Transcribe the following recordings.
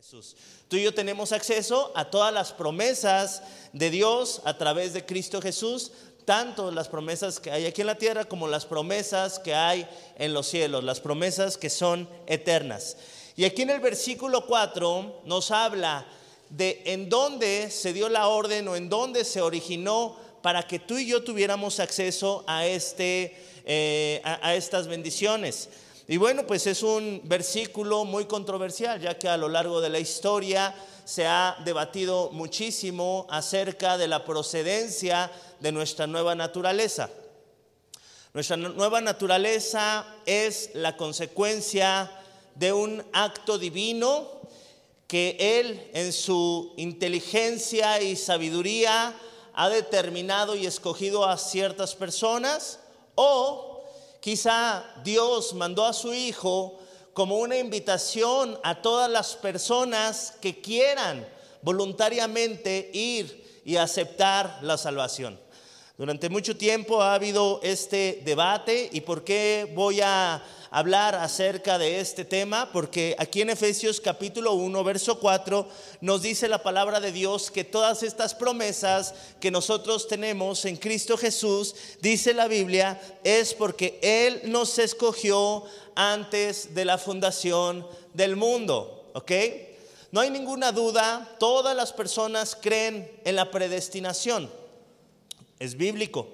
Jesús. Tú y yo tenemos acceso a todas las promesas de Dios a través de Cristo Jesús, tanto las promesas que hay aquí en la tierra como las promesas que hay en los cielos, las promesas que son eternas. Y aquí en el versículo 4 nos habla de en dónde se dio la orden o en dónde se originó para que tú y yo tuviéramos acceso a, este, eh, a, a estas bendiciones. Y bueno, pues es un versículo muy controversial, ya que a lo largo de la historia se ha debatido muchísimo acerca de la procedencia de nuestra nueva naturaleza. Nuestra nueva naturaleza es la consecuencia de un acto divino que Él en su inteligencia y sabiduría ha determinado y escogido a ciertas personas o Quizá Dios mandó a su Hijo como una invitación a todas las personas que quieran voluntariamente ir y aceptar la salvación. Durante mucho tiempo ha habido este debate y por qué voy a hablar acerca de este tema porque aquí en Efesios capítulo 1, verso 4 nos dice la palabra de Dios que todas estas promesas que nosotros tenemos en Cristo Jesús, dice la Biblia, es porque Él nos escogió antes de la fundación del mundo, ¿ok? No hay ninguna duda, todas las personas creen en la predestinación. Es bíblico.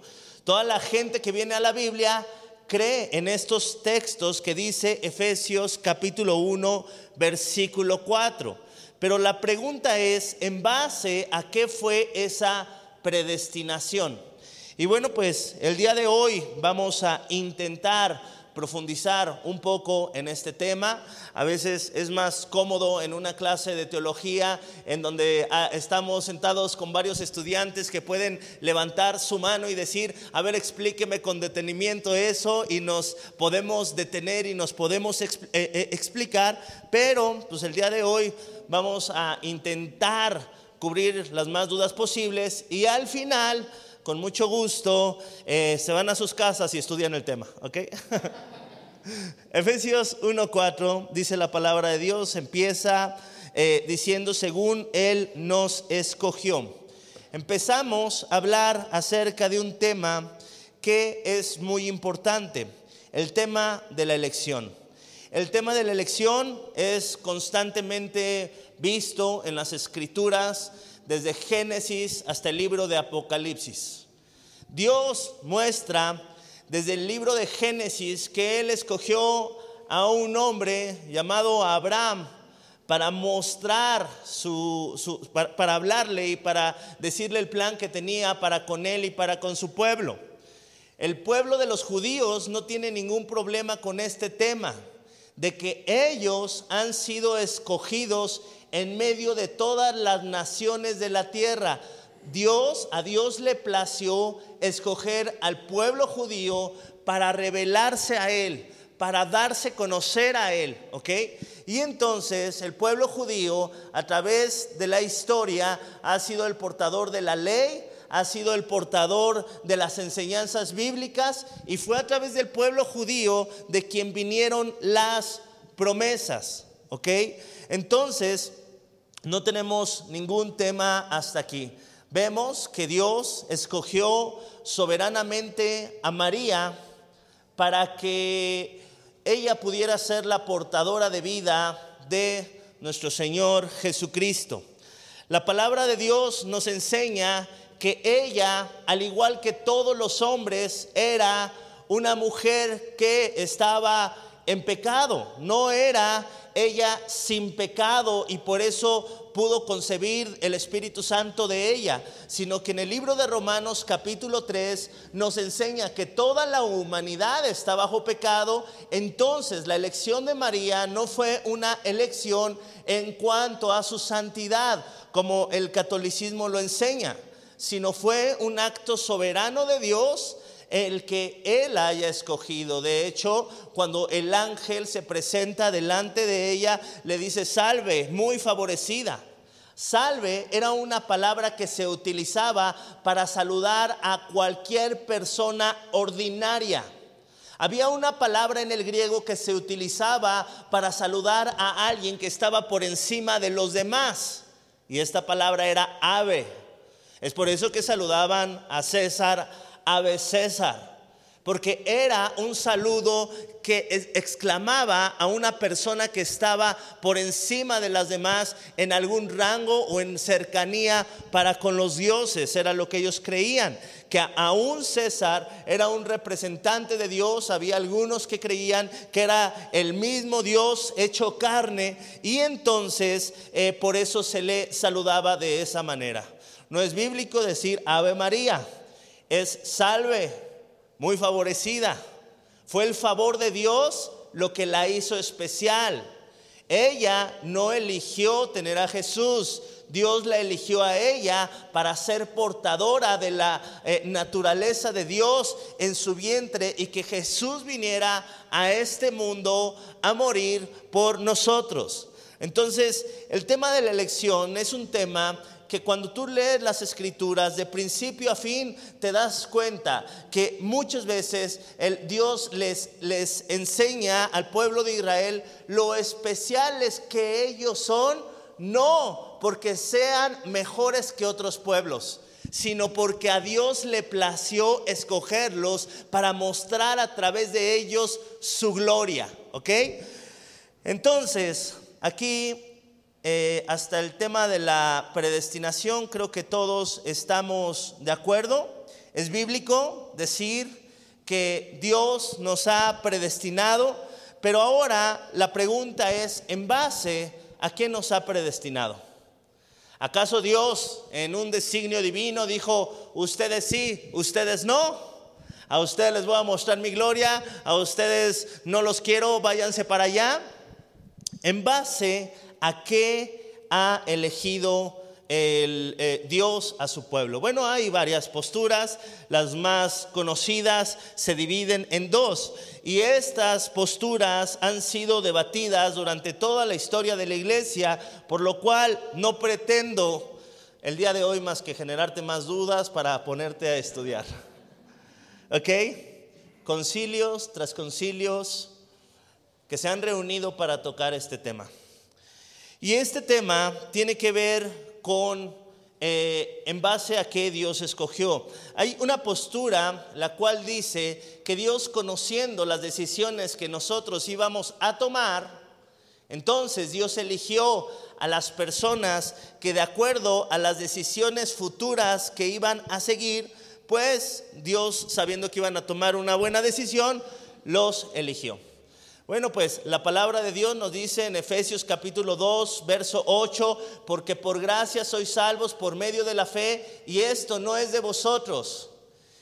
Toda la gente que viene a la Biblia cree en estos textos que dice Efesios capítulo 1, versículo 4. Pero la pregunta es, ¿en base a qué fue esa predestinación? Y bueno, pues el día de hoy vamos a intentar profundizar un poco en este tema. A veces es más cómodo en una clase de teología en donde ah, estamos sentados con varios estudiantes que pueden levantar su mano y decir, a ver, explíqueme con detenimiento eso y nos podemos detener y nos podemos eh, eh, explicar, pero pues el día de hoy vamos a intentar cubrir las más dudas posibles y al final con mucho gusto, eh, se van a sus casas y estudian el tema, ¿ok? Efesios 1.4 dice la palabra de Dios, empieza eh, diciendo según Él nos escogió. Empezamos a hablar acerca de un tema que es muy importante, el tema de la elección. El tema de la elección es constantemente visto en las escrituras, desde Génesis hasta el libro de Apocalipsis. Dios muestra desde el libro de Génesis que Él escogió a un hombre llamado Abraham para mostrar su, para, hablarle y para decirle el plan que tenía para con él y para con su pueblo. El pueblo de los judíos no tiene ningún problema con este tema, de que ellos han sido escogidos en medio de todas las naciones de la tierra. Dios, a Dios le plació escoger al pueblo judío para revelarse a Él, para darse conocer a Él, ¿ok? Y entonces el pueblo judío a través de la historia ha sido el portador de la ley, ha sido el portador de las enseñanzas bíblicas y fue a través del pueblo judío de quien vinieron las promesas, ¿ok? Entonces, no tenemos ningún tema hasta aquí. Vemos que Dios escogió soberanamente a María para que ella pudiera ser la portadora de vida de nuestro Señor Jesucristo. La palabra de Dios nos enseña que ella, al igual que todos los hombres, era una mujer que estaba en pecado, no era ella sin pecado y por eso pudo concebir el Espíritu Santo de ella, sino que en el libro de Romanos capítulo 3 nos enseña que toda la humanidad está bajo pecado, entonces la elección de María no fue una elección en cuanto a su santidad, como el catolicismo lo enseña, sino fue un acto soberano de Dios el que Él haya escogido. De hecho, cuando el ángel se presenta delante de ella, le dice, salve, muy favorecida. Salve era una palabra que se utilizaba para saludar a cualquier persona ordinaria. Había una palabra en el griego que se utilizaba para saludar a alguien que estaba por encima de los demás. Y esta palabra era ave. Es por eso que saludaban a César, ave César porque era un saludo que exclamaba a una persona que estaba por encima de las demás en algún rango o en cercanía para con los dioses, era lo que ellos creían, que aún César era un representante de Dios, había algunos que creían que era el mismo Dios hecho carne y entonces eh, por eso se le saludaba de esa manera. No es bíblico decir Ave María, es salve muy favorecida. Fue el favor de Dios lo que la hizo especial. Ella no eligió tener a Jesús, Dios la eligió a ella para ser portadora de la eh, naturaleza de Dios en su vientre y que Jesús viniera a este mundo a morir por nosotros. Entonces, el tema de la elección es un tema que cuando tú lees las escrituras de principio a fin, te das cuenta que muchas veces el Dios les, les enseña al pueblo de Israel lo especiales que ellos son, no porque sean mejores que otros pueblos sino porque a Dios le plació escogerlos para mostrar a través de ellos su gloria, ¿ok? Entonces, aquí eh, hasta el tema de la predestinación, creo que todos estamos de acuerdo. Es bíblico decir que Dios nos ha predestinado, pero ahora la pregunta es, ¿en base a qué nos ha predestinado? ¿Acaso Dios en un designio divino dijo, ustedes sí, ustedes no? A ustedes les voy a mostrar mi gloria, a ustedes no los quiero, váyanse para allá. En base a qué ha elegido el, eh, Dios a su pueblo. Bueno, hay varias posturas, las más conocidas se dividen en dos y estas posturas han sido debatidas durante toda la historia de la iglesia, por lo cual no pretendo el día de hoy más que generarte más dudas para ponerte a estudiar. ¿Ok? Concilios tras concilios que se han reunido para tocar este tema. Y este tema tiene que ver con eh, en base a qué Dios escogió. Hay una postura la cual dice que Dios conociendo las decisiones que nosotros íbamos a tomar, entonces Dios eligió a las personas que de acuerdo a las decisiones futuras que iban a seguir, pues Dios sabiendo que iban a tomar una buena decisión, los eligió. Bueno, pues la palabra de Dios nos dice en Efesios capítulo 2, verso 8, porque por gracia sois salvos por medio de la fe, y esto no es de vosotros,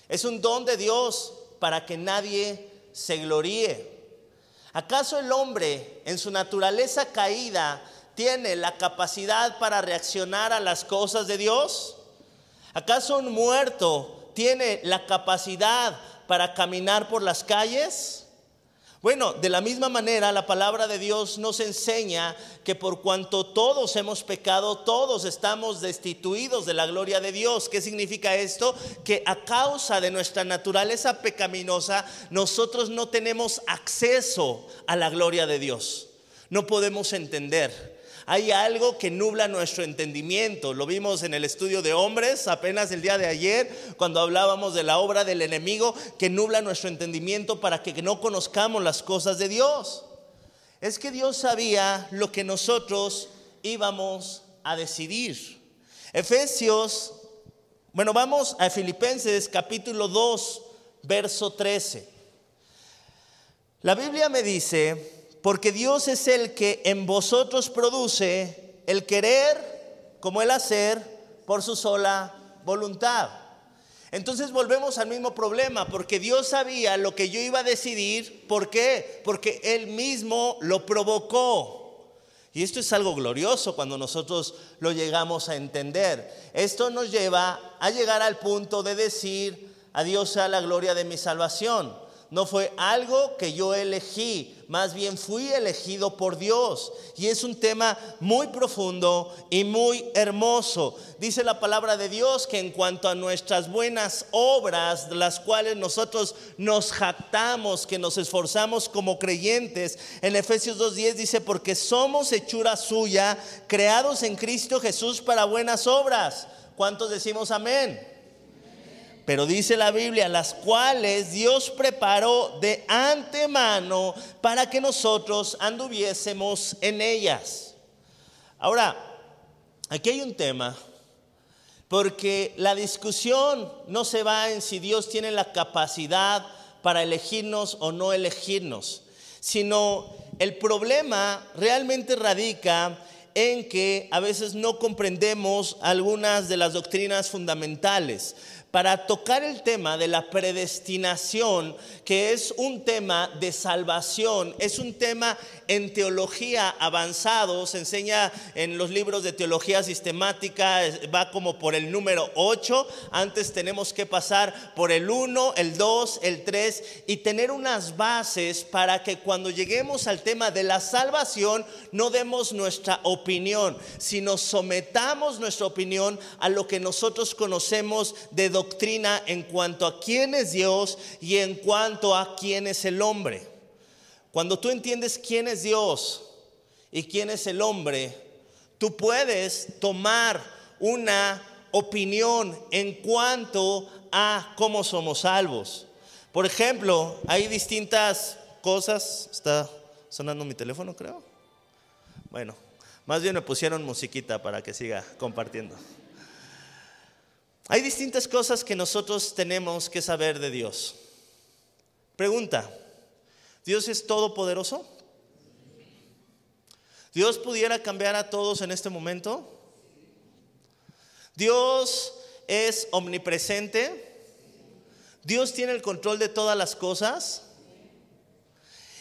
es un don de Dios para que nadie se gloríe. ¿Acaso el hombre en su naturaleza caída tiene la capacidad para reaccionar a las cosas de Dios? ¿Acaso un muerto tiene la capacidad para caminar por las calles? Bueno, de la misma manera la palabra de Dios nos enseña que por cuanto todos hemos pecado, todos estamos destituidos de la gloria de Dios. ¿Qué significa esto? Que a causa de nuestra naturaleza pecaminosa, nosotros no tenemos acceso a la gloria de Dios. No podemos entender hay algo que nubla nuestro entendimiento. Lo vimos en el estudio de hombres apenas el día de ayer, cuando hablábamos de la obra del enemigo que nubla nuestro entendimiento para que no conozcamos las cosas de Dios. Es que Dios sabía lo que nosotros íbamos a decidir. Efesios, bueno, vamos a Filipenses capítulo 2, verso 13. La Biblia me dice, porque Dios es el que en vosotros produce el querer como el hacer por su sola voluntad. Entonces volvemos al mismo problema, porque Dios sabía lo que yo iba a decidir. ¿Por qué? Porque Él mismo lo provocó. Y esto es algo glorioso cuando nosotros lo llegamos a entender. Esto nos lleva a llegar al punto de decir, a Dios sea la gloria de mi salvación. No fue algo que yo elegí, más bien fui elegido por Dios. Y es un tema muy profundo y muy hermoso. Dice la palabra de Dios que en cuanto a nuestras buenas obras, las cuales nosotros nos jactamos, que nos esforzamos como creyentes, en Efesios 2.10 dice, porque somos hechura suya, creados en Cristo Jesús para buenas obras. ¿Cuántos decimos amén? Pero dice la Biblia, las cuales Dios preparó de antemano para que nosotros anduviésemos en ellas. Ahora, aquí hay un tema, porque la discusión no se va en si Dios tiene la capacidad para elegirnos o no elegirnos, sino el problema realmente radica en que a veces no comprendemos algunas de las doctrinas fundamentales. Para tocar el tema de la predestinación, que es un tema de salvación, es un tema en teología avanzado, se enseña en los libros de teología sistemática, va como por el número 8, antes tenemos que pasar por el 1, el 2, el 3 y tener unas bases para que cuando lleguemos al tema de la salvación no demos nuestra opinión, sino sometamos nuestra opinión a lo que nosotros conocemos de doctrina en cuanto a quién es Dios y en cuanto a quién es el hombre. Cuando tú entiendes quién es Dios y quién es el hombre, tú puedes tomar una opinión en cuanto a cómo somos salvos. Por ejemplo, hay distintas cosas. Está sonando mi teléfono, creo. Bueno, más bien me pusieron musiquita para que siga compartiendo. Hay distintas cosas que nosotros tenemos que saber de Dios. Pregunta, ¿Dios es todopoderoso? ¿Dios pudiera cambiar a todos en este momento? ¿Dios es omnipresente? ¿Dios tiene el control de todas las cosas?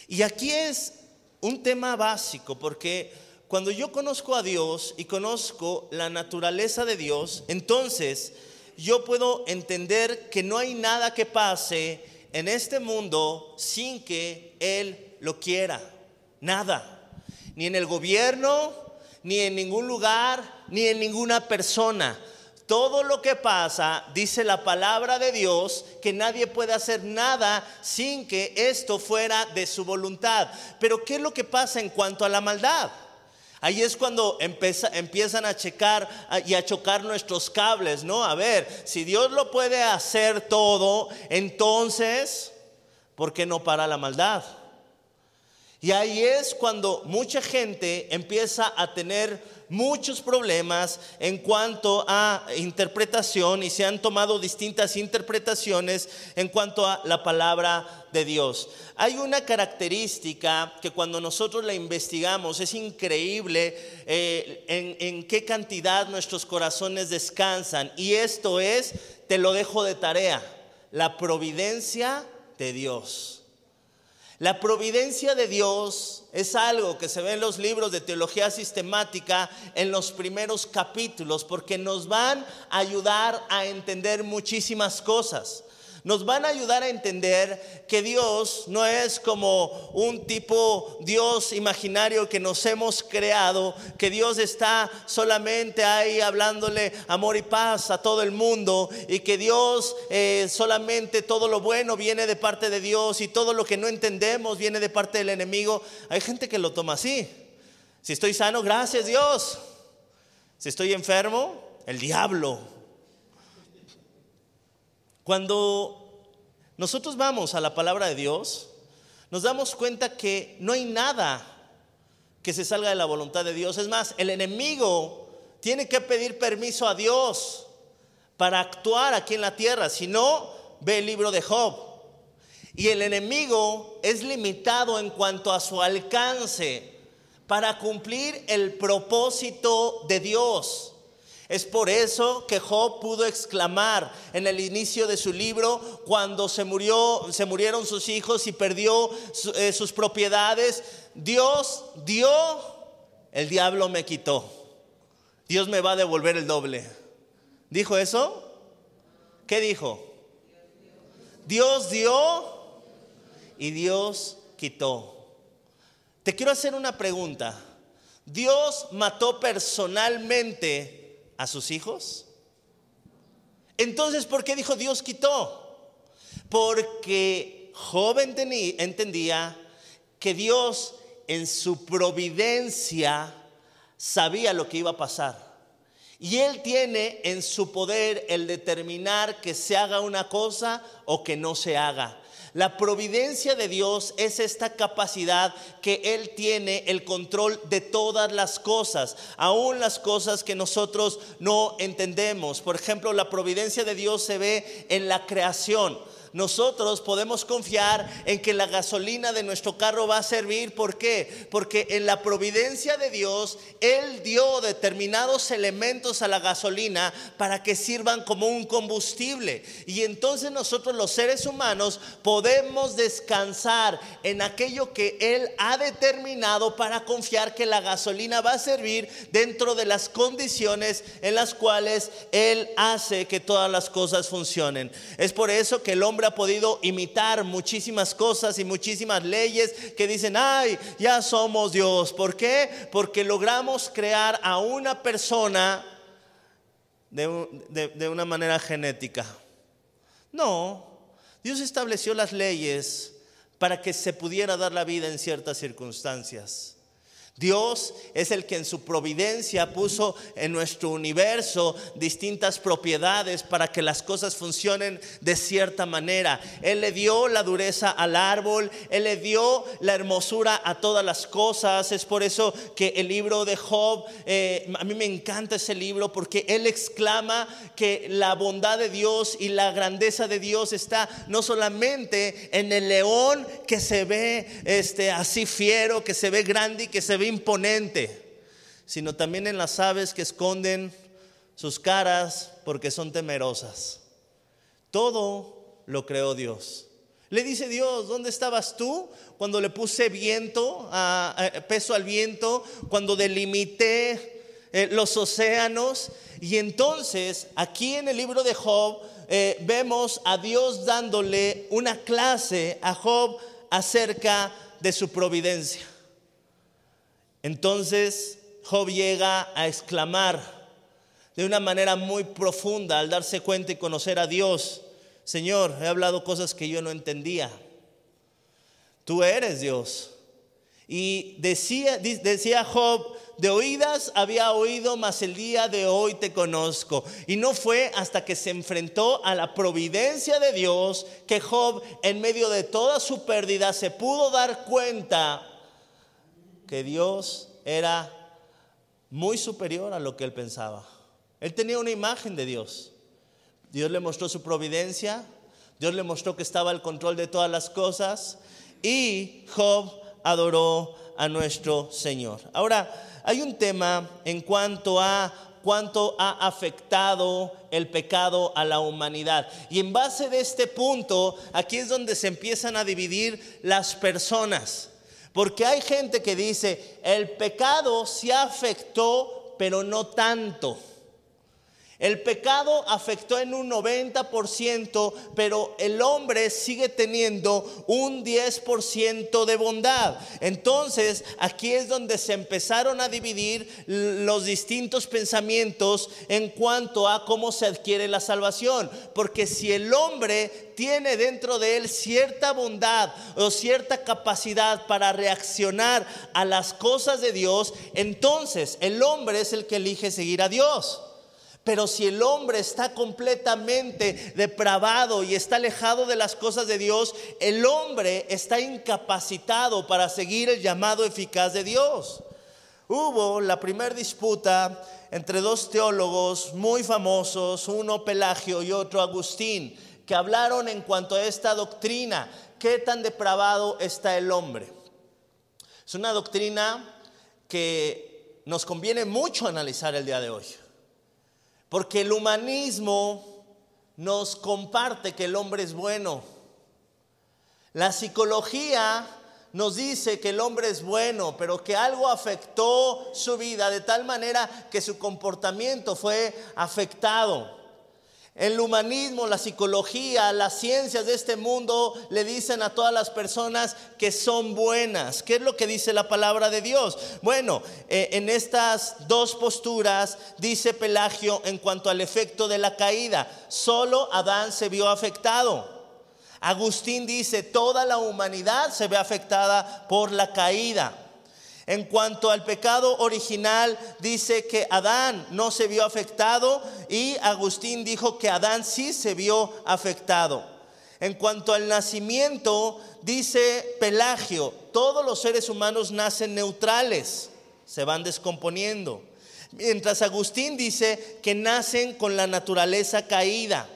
Y aquí es un tema básico porque cuando yo conozco a Dios y conozco la naturaleza de Dios, entonces yo puedo entender que no hay nada que pase en este mundo sin que Él lo quiera. Nada. Ni en el gobierno, ni en ningún lugar, ni en ninguna persona. Todo lo que pasa, dice la palabra de Dios, que nadie puede hacer nada sin que esto fuera de su voluntad. Pero ¿qué es lo que pasa en cuanto a la maldad? Ahí es cuando empiezan a checar y a chocar nuestros cables, ¿no? A ver, si Dios lo puede hacer todo, entonces, ¿por qué no para la maldad? Y ahí es cuando mucha gente empieza a tener muchos problemas en cuanto a interpretación y se han tomado distintas interpretaciones en cuanto a la palabra de Dios. Hay una característica que cuando nosotros la investigamos es increíble eh, en, en qué cantidad nuestros corazones descansan y esto es, te lo dejo de tarea, la providencia de Dios. La providencia de Dios es algo que se ve en los libros de teología sistemática en los primeros capítulos porque nos van a ayudar a entender muchísimas cosas nos van a ayudar a entender que Dios no es como un tipo Dios imaginario que nos hemos creado, que Dios está solamente ahí hablándole amor y paz a todo el mundo y que Dios eh, solamente todo lo bueno viene de parte de Dios y todo lo que no entendemos viene de parte del enemigo. Hay gente que lo toma así. Si estoy sano, gracias Dios. Si estoy enfermo, el diablo. Cuando nosotros vamos a la palabra de Dios, nos damos cuenta que no hay nada que se salga de la voluntad de Dios. Es más, el enemigo tiene que pedir permiso a Dios para actuar aquí en la tierra. Si no, ve el libro de Job. Y el enemigo es limitado en cuanto a su alcance para cumplir el propósito de Dios. Es por eso que Job pudo exclamar en el inicio de su libro, cuando se, murió, se murieron sus hijos y perdió eh, sus propiedades, Dios dio, el diablo me quitó. Dios me va a devolver el doble. ¿Dijo eso? ¿Qué dijo? Dios dio y Dios quitó. Te quiero hacer una pregunta. ¿Dios mató personalmente a sus hijos? Entonces, ¿por qué dijo Dios quitó? Porque Job entendía que Dios en su providencia sabía lo que iba a pasar. Y Él tiene en su poder el determinar que se haga una cosa o que no se haga. La providencia de Dios es esta capacidad que Él tiene el control de todas las cosas, aún las cosas que nosotros no entendemos. Por ejemplo, la providencia de Dios se ve en la creación nosotros podemos confiar en que la gasolina de nuestro carro va a servir. ¿Por qué? Porque en la providencia de Dios, Él dio determinados elementos a la gasolina para que sirvan como un combustible. Y entonces nosotros los seres humanos podemos descansar en aquello que Él ha determinado para confiar que la gasolina va a servir dentro de las condiciones en las cuales Él hace que todas las cosas funcionen. Es por eso que el hombre ha podido imitar muchísimas cosas y muchísimas leyes que dicen, ay, ya somos Dios. ¿Por qué? Porque logramos crear a una persona de, de una manera genética. No, Dios estableció las leyes para que se pudiera dar la vida en ciertas circunstancias. Dios es el que en su providencia puso en nuestro universo distintas propiedades para que las cosas funcionen de cierta manera. Él le dio la dureza al árbol, Él le dio la hermosura a todas las cosas. Es por eso que el libro de Job, eh, a mí me encanta ese libro porque Él exclama que la bondad de Dios y la grandeza de Dios está no solamente en el león que se ve este, así fiero, que se ve grande y que se ve imponente, sino también en las aves que esconden sus caras porque son temerosas. Todo lo creó Dios. Le dice Dios, ¿dónde estabas tú cuando le puse viento, peso al viento, cuando delimité eh, los océanos? Y entonces, aquí en el libro de Job, eh, vemos a Dios dándole una clase a Job acerca de su providencia. Entonces Job llega a exclamar de una manera muy profunda al darse cuenta y conocer a Dios, Señor, he hablado cosas que yo no entendía. Tú eres Dios. Y decía, decía Job, de oídas había oído, mas el día de hoy te conozco. Y no fue hasta que se enfrentó a la providencia de Dios que Job, en medio de toda su pérdida, se pudo dar cuenta que Dios era muy superior a lo que él pensaba. Él tenía una imagen de Dios. Dios le mostró su providencia, Dios le mostró que estaba al control de todas las cosas y Job adoró a nuestro Señor. Ahora, hay un tema en cuanto a cuánto ha afectado el pecado a la humanidad. Y en base de este punto, aquí es donde se empiezan a dividir las personas. Porque hay gente que dice, el pecado se afectó, pero no tanto. El pecado afectó en un 90%, pero el hombre sigue teniendo un 10% de bondad. Entonces, aquí es donde se empezaron a dividir los distintos pensamientos en cuanto a cómo se adquiere la salvación. Porque si el hombre tiene dentro de él cierta bondad o cierta capacidad para reaccionar a las cosas de Dios, entonces el hombre es el que elige seguir a Dios. Pero si el hombre está completamente depravado y está alejado de las cosas de Dios, el hombre está incapacitado para seguir el llamado eficaz de Dios. Hubo la primera disputa entre dos teólogos muy famosos, uno Pelagio y otro Agustín, que hablaron en cuanto a esta doctrina, qué tan depravado está el hombre. Es una doctrina que nos conviene mucho analizar el día de hoy. Porque el humanismo nos comparte que el hombre es bueno. La psicología nos dice que el hombre es bueno, pero que algo afectó su vida de tal manera que su comportamiento fue afectado. El humanismo, la psicología, las ciencias de este mundo le dicen a todas las personas que son buenas. ¿Qué es lo que dice la palabra de Dios? Bueno, eh, en estas dos posturas dice Pelagio en cuanto al efecto de la caída, solo Adán se vio afectado. Agustín dice, toda la humanidad se ve afectada por la caída. En cuanto al pecado original, dice que Adán no se vio afectado y Agustín dijo que Adán sí se vio afectado. En cuanto al nacimiento, dice Pelagio, todos los seres humanos nacen neutrales, se van descomponiendo. Mientras Agustín dice que nacen con la naturaleza caída.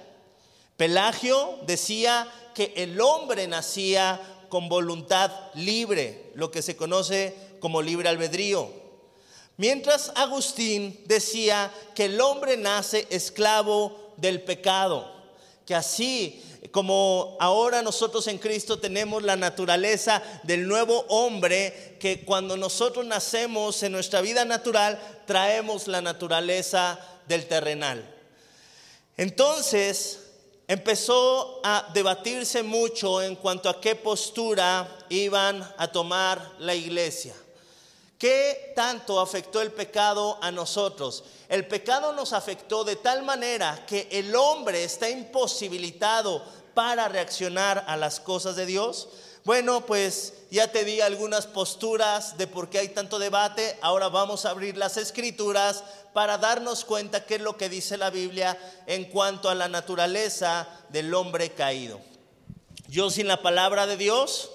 Pelagio decía que el hombre nacía con voluntad libre, lo que se conoce como libre albedrío. Mientras Agustín decía que el hombre nace esclavo del pecado, que así como ahora nosotros en Cristo tenemos la naturaleza del nuevo hombre, que cuando nosotros nacemos en nuestra vida natural, traemos la naturaleza del terrenal. Entonces, empezó a debatirse mucho en cuanto a qué postura iban a tomar la iglesia. ¿Qué tanto afectó el pecado a nosotros? El pecado nos afectó de tal manera que el hombre está imposibilitado para reaccionar a las cosas de Dios. Bueno, pues ya te di algunas posturas de por qué hay tanto debate. Ahora vamos a abrir las escrituras para darnos cuenta qué es lo que dice la Biblia en cuanto a la naturaleza del hombre caído. Yo sin la palabra de Dios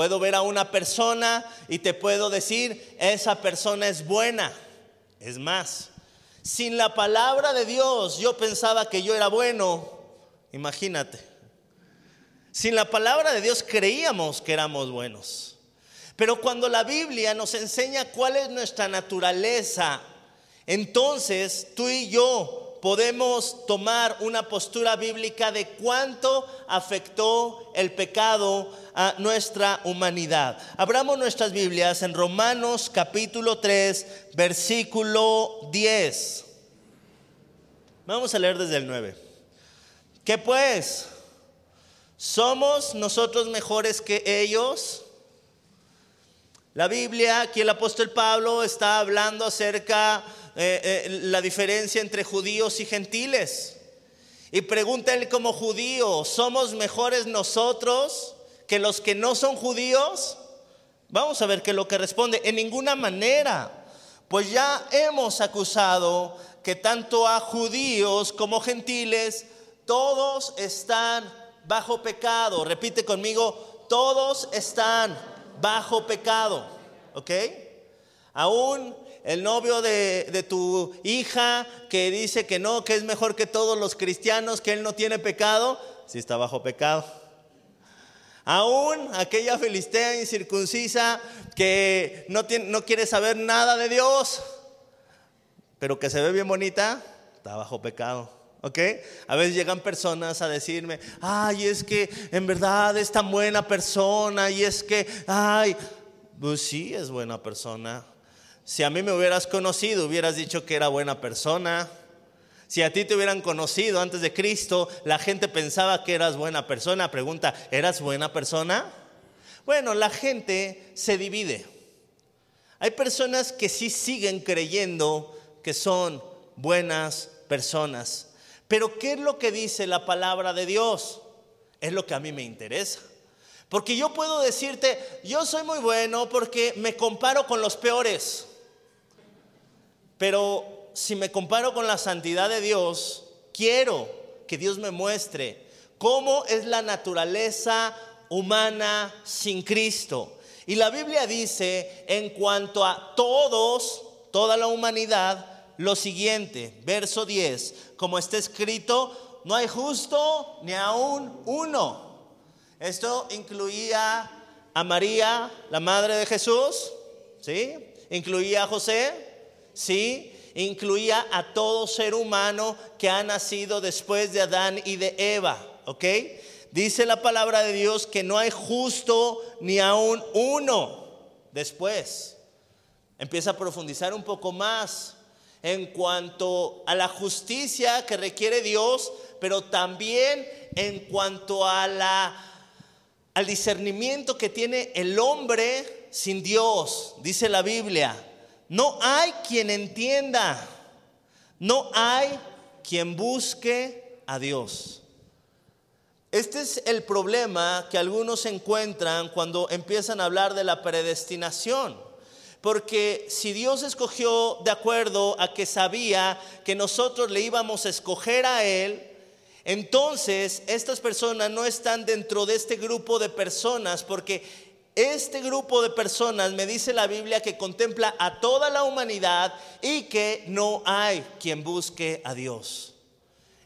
Puedo ver a una persona y te puedo decir, esa persona es buena. Es más, sin la palabra de Dios yo pensaba que yo era bueno. Imagínate. Sin la palabra de Dios creíamos que éramos buenos. Pero cuando la Biblia nos enseña cuál es nuestra naturaleza, entonces tú y yo podemos tomar una postura bíblica de cuánto afectó el pecado a nuestra humanidad. Abramos nuestras Biblias en Romanos capítulo 3, versículo 10. Vamos a leer desde el 9. ¿Qué pues? ¿Somos nosotros mejores que ellos? La Biblia, aquí el apóstol Pablo está hablando acerca eh, eh, la diferencia entre judíos y gentiles. Y pregunta como judío, ¿somos mejores nosotros que los que no son judíos? Vamos a ver qué es lo que responde. En ninguna manera. Pues ya hemos acusado que tanto a judíos como gentiles, todos están bajo pecado. Repite conmigo, todos están bajo pecado. ¿Ok? Aún el novio de, tu hija que dice que no, que es mejor que todos los cristianos, que él no tiene pecado, si está bajo pecado. Aún aquella filistea incircuncisa que no, tiene, no quiere saber nada de Dios, pero que se ve bien bonita, está bajo pecado. ¿Ok? A veces llegan personas a decirme, ay, es que en verdad es tan buena persona y es que, ay, pues sí, es buena persona, si a mí me hubieras conocido, hubieras dicho que era buena persona. Si a ti te hubieran conocido antes de Cristo, la gente pensaba que eras buena persona. Pregunta, ¿eras buena persona? Bueno, la gente se divide. Hay personas que sí siguen creyendo que son buenas personas. Pero ¿qué es lo que dice la palabra de Dios? Es lo que a mí me interesa. Porque yo puedo decirte, yo soy muy bueno porque me comparo con los peores. Pero si me comparo con la santidad de Dios, quiero que Dios me muestre cómo es la naturaleza humana sin Cristo. Y la Biblia dice en cuanto a todos, toda la humanidad, lo siguiente, verso 10, como está escrito, no hay justo ni aún uno. Esto incluía a María, la madre de Jesús, ¿sí? Incluía a José, ¿sí? Incluía a todo ser humano que ha nacido después de Adán y de Eva, ¿ok? Dice la palabra de Dios que no hay justo ni aún uno. Después empieza a profundizar un poco más en cuanto a la justicia que requiere Dios pero también en cuanto a la al discernimiento que tiene el hombre sin Dios, dice la Biblia. No hay quien entienda, no hay quien busque a Dios. Este es el problema que algunos encuentran cuando empiezan a hablar de la predestinación. Porque si Dios escogió de acuerdo a que sabía que nosotros le íbamos a escoger a Él, entonces estas personas no están dentro de este grupo de personas porque este grupo de personas me dice la Biblia que contempla a toda la humanidad y que no hay quien busque a Dios.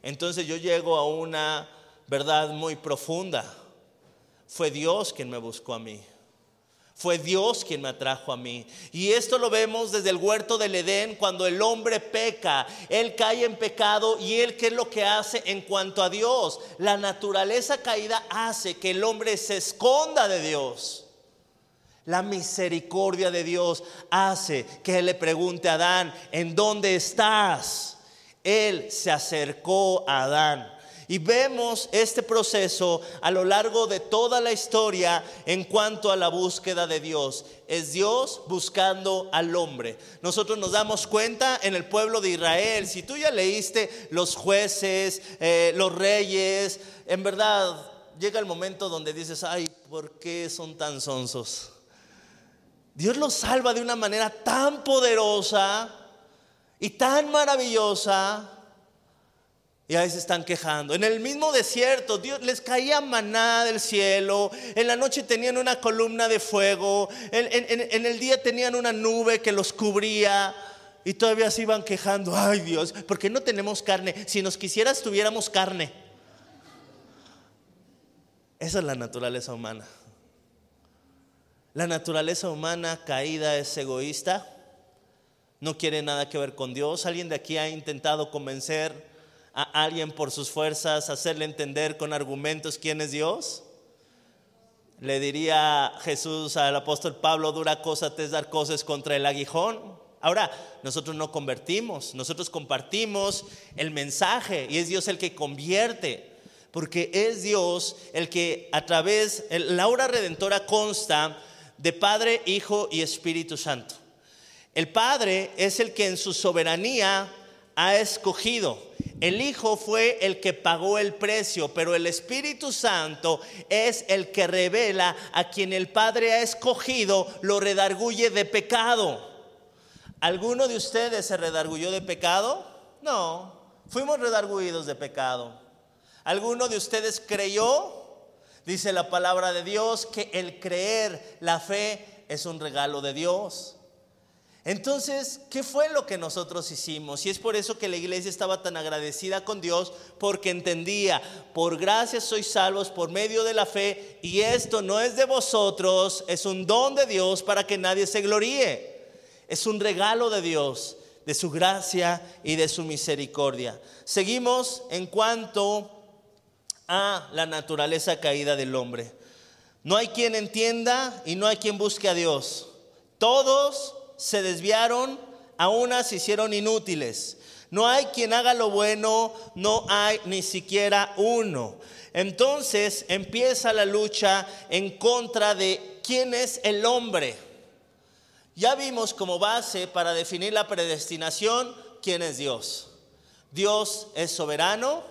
Entonces yo llego a una verdad muy profunda. Fue Dios quien me buscó a mí. Fue Dios quien me atrajo a mí. Y esto lo vemos desde el huerto del Edén, cuando el hombre peca, él cae en pecado y él qué es lo que hace en cuanto a Dios. La naturaleza caída hace que el hombre se esconda de Dios. La misericordia de Dios hace que él le pregunte a Adán, ¿en dónde estás? Él se acercó a Adán y vemos este proceso a lo largo de toda la historia en cuanto a la búsqueda de Dios. Es Dios buscando al hombre. Nosotros nos damos cuenta en el pueblo de Israel, si tú ya leíste los jueces, eh, los reyes, en verdad llega el momento donde dices, ay, ¿por qué son tan sonsos? Dios los salva de una manera tan poderosa y tan maravillosa y a veces están quejando. En el mismo desierto, Dios les caía maná del cielo. En la noche tenían una columna de fuego. En, el día tenían una nube que los cubría. Y todavía se iban quejando. Ay Dios, porque no tenemos carne. Si nos quisieras, tuviéramos carne. Esa es la naturaleza humana. La naturaleza humana caída es egoísta. No quiere nada que ver con Dios. ¿Alguien de aquí ha intentado convencer? a alguien por sus fuerzas, hacerle entender con argumentos quién es Dios? Le diría Jesús al apóstol Pablo, dura cosa te es dar cosas contra el aguijón. Ahora, nosotros no convertimos, nosotros compartimos el mensaje y es Dios el que convierte, porque es Dios el que a través, la obra redentora consta de Padre, Hijo y Espíritu Santo. El Padre es el que en su soberanía ha escogido el Hijo fue el que pagó el precio, pero el Espíritu Santo es el que revela a quien el Padre ha escogido, lo redarguye de pecado. ¿Alguno de ustedes se redarguyó de pecado? No, fuimos redarguidos de pecado. ¿Alguno de ustedes creyó? Dice la palabra de Dios que el creer, la fe, es un regalo de Dios. Entonces, ¿qué fue lo que nosotros hicimos? Y es por eso que la iglesia estaba tan agradecida con Dios, porque entendía, por gracia sois salvos por medio de la fe, y esto no es de vosotros, es un don de Dios para que nadie se gloríe. Es un regalo de Dios, de su gracia y de su misericordia. Seguimos en cuanto a la naturaleza caída del hombre. No hay quien entienda y no hay quien busque a Dios. Todos se desviaron, a unas se hicieron inútiles. No hay quien haga lo bueno, no hay ni siquiera uno. Entonces empieza la lucha en contra de quién es el hombre. Ya vimos como base para definir la predestinación quién es Dios. Dios es soberano,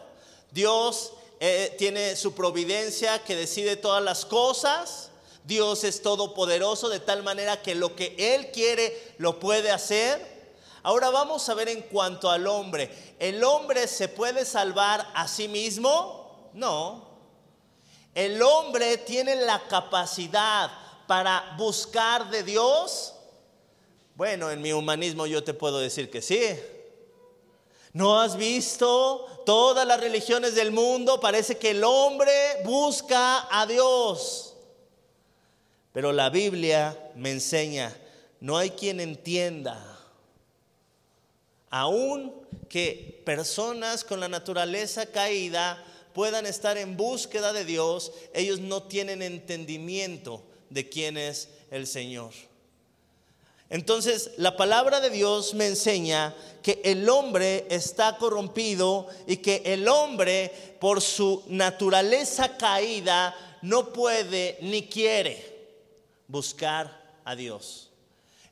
Dios eh, tiene su providencia que decide todas las cosas. Dios es todopoderoso de tal manera que lo que Él quiere lo puede hacer. Ahora vamos a ver en cuanto al hombre. ¿El hombre se puede salvar a sí mismo? No. ¿El hombre tiene la capacidad para buscar de Dios? Bueno, en mi humanismo yo te puedo decir que sí. ¿No has visto todas las religiones del mundo? Parece que el hombre busca a Dios. Pero la Biblia me enseña, no hay quien entienda, aún que personas con la naturaleza caída puedan estar en búsqueda de Dios, ellos no tienen entendimiento de quién es el Señor. Entonces, la palabra de Dios me enseña que el hombre está corrompido y que el hombre, por su naturaleza caída, no puede ni quiere buscar a Dios.